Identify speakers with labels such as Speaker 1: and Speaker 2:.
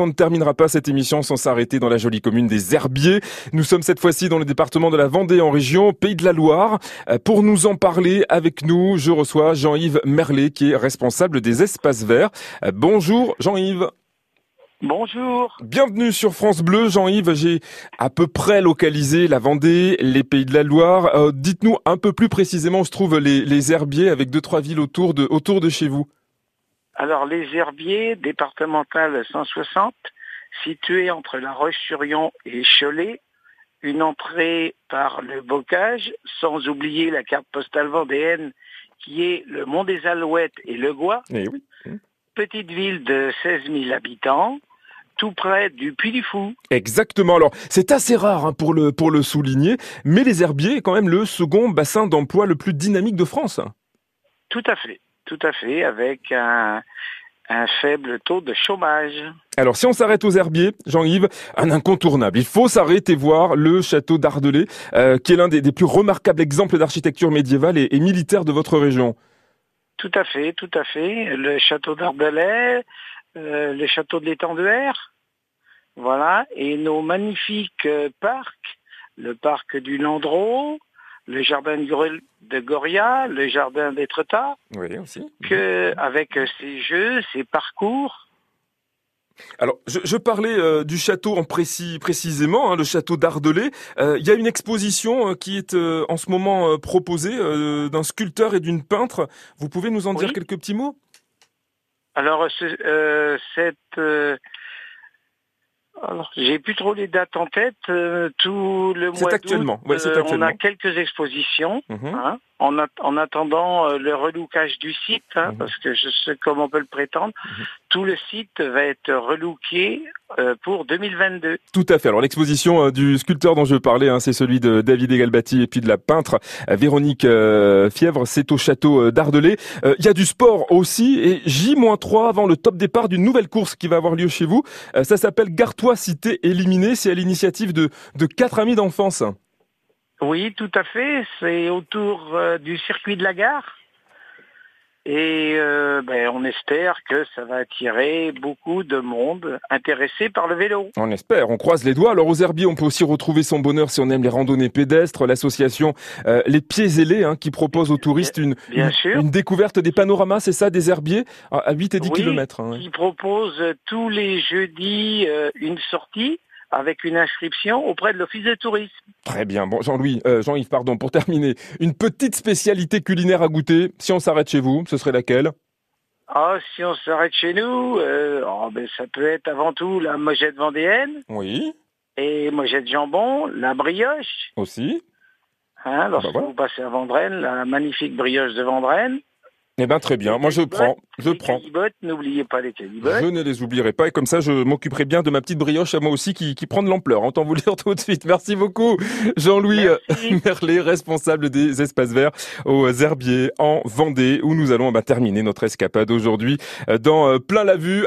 Speaker 1: On ne terminera pas cette émission sans s'arrêter dans la jolie commune des Herbiers. Nous sommes cette fois-ci dans le département de la Vendée en région Pays de la Loire. Euh, pour nous en parler avec nous, je reçois Jean-Yves Merlet qui est responsable des espaces verts. Euh, bonjour Jean-Yves.
Speaker 2: Bonjour.
Speaker 1: Bienvenue sur France Bleu, Jean-Yves. J'ai à peu près localisé la Vendée, les Pays de la Loire. Euh, dites-nous un peu plus précisément où se trouvent les, les herbiers avec deux trois villes autour de autour de chez vous.
Speaker 2: Alors les herbiers départemental 160, situés entre La Roche-sur-Yon et Cholet, une entrée par le bocage, sans oublier la carte postale vendéenne qui est le Mont des Alouettes et le Gois.
Speaker 1: Eh oui.
Speaker 2: Petite ville de 16 000 habitants, tout près du Puy du Fou.
Speaker 1: Exactement. Alors, c'est assez rare hein, pour le pour le souligner, mais les herbiers est quand même le second bassin d'emploi le plus dynamique de France.
Speaker 2: Tout à fait. Tout à fait, avec un, un faible taux de chômage.
Speaker 1: Alors si on s'arrête aux herbiers, Jean-Yves, un incontournable. Il faut s'arrêter voir le château d'Ardelais, euh, qui est l'un des, des, plus remarquables exemples d'architecture médiévale et, et, militaire de votre région.
Speaker 2: Tout à fait, tout à fait. Le château d'Ardelais, euh, le château de l'étang de Her, voilà, et nos magnifiques euh, parcs, le parc du Landreau, le jardin de Goria, le jardin d'Étretat,
Speaker 1: oui, aussi.
Speaker 2: que avec ses jeux, ses parcours.
Speaker 1: Alors, je, je parlais euh, du château en précis, précisément, hein, le château d'Ardelais. Euh, il y a une exposition euh, qui est euh, en ce moment euh, proposée euh, d'un sculpteur et d'une peintre. Vous pouvez nous en
Speaker 2: Oui.
Speaker 1: dire quelques petits mots?
Speaker 2: Alors, ce- cette alors, j'ai plus trop les dates en tête. euh, tout le mois d'août,
Speaker 1: ouais, c'est
Speaker 2: euh, on a quelques expositions.
Speaker 1: Mhm.
Speaker 2: hein, en, at- en attendant euh, le relookage du site, hein,
Speaker 1: Mhm.
Speaker 2: parce que je sais comme on peut le prétendre,
Speaker 1: Mhm.
Speaker 2: tout le site va être relooké euh, pour 2022.
Speaker 1: Tout à fait. Alors l'exposition euh, du sculpteur dont je parlais, hein, c'est celui de David Egalbati et puis de la peintre Véronique euh, Fièvre, c'est au château d'Ardelais. Euh, Il y a du sport aussi et J-3 avant le top départ d'une nouvelle course qui va avoir lieu chez vous. Euh, ça s'appelle Gartois Cité éliminée, c'est à l'initiative de, de quatre amis d'enfance.
Speaker 2: Oui, tout à fait. C'est autour euh, du circuit de la gare. Et euh, ben, on espère que ça va attirer beaucoup de monde intéressé par le vélo.
Speaker 1: On espère, on croise les doigts. Alors aux herbiers, on peut aussi retrouver son bonheur si on aime les randonnées pédestres, l'association euh, Les Pieds Ailés hein, qui propose aux touristes une,
Speaker 2: Bien
Speaker 1: une,
Speaker 2: sûr.
Speaker 1: une découverte des panoramas, c'est ça, des herbiers à à 8 et 10
Speaker 2: Oui,
Speaker 1: kilomètres. hein, ouais.
Speaker 2: Qui propose tous les jeudis euh, une sortie avec une inscription auprès de l'office de tourisme.
Speaker 1: Très bien. Bon, Jean-Louis, euh, Jean-Yves, pardon, pour terminer, une petite spécialité culinaire à goûter. Si on s'arrête chez vous, ce serait laquelle?
Speaker 2: Ah, si on s'arrête chez nous, euh, oh, ben, ça peut être avant tout la mojette vendéenne
Speaker 1: Oui,
Speaker 2: et mojette jambon, la brioche.
Speaker 1: aussi.
Speaker 2: Hein, lorsque
Speaker 1: bah voilà.
Speaker 2: vous passez à Vendrenne, la magnifique brioche de Vendrenne.
Speaker 1: Eh ben très bien. Moi, je prends, je prends.
Speaker 2: n'oubliez pas les.
Speaker 1: Je ne les oublierai pas et comme ça, je m'occuperai bien de ma petite brioche à moi aussi qui, qui prend de l'ampleur. Autant vous le dire tout de suite. Merci beaucoup, Jean-Louis euh. Merlet, responsable des espaces verts aux Herbiers en Vendée, où nous allons bah, terminer notre escapade aujourd'hui euh, dans euh, plein la vue.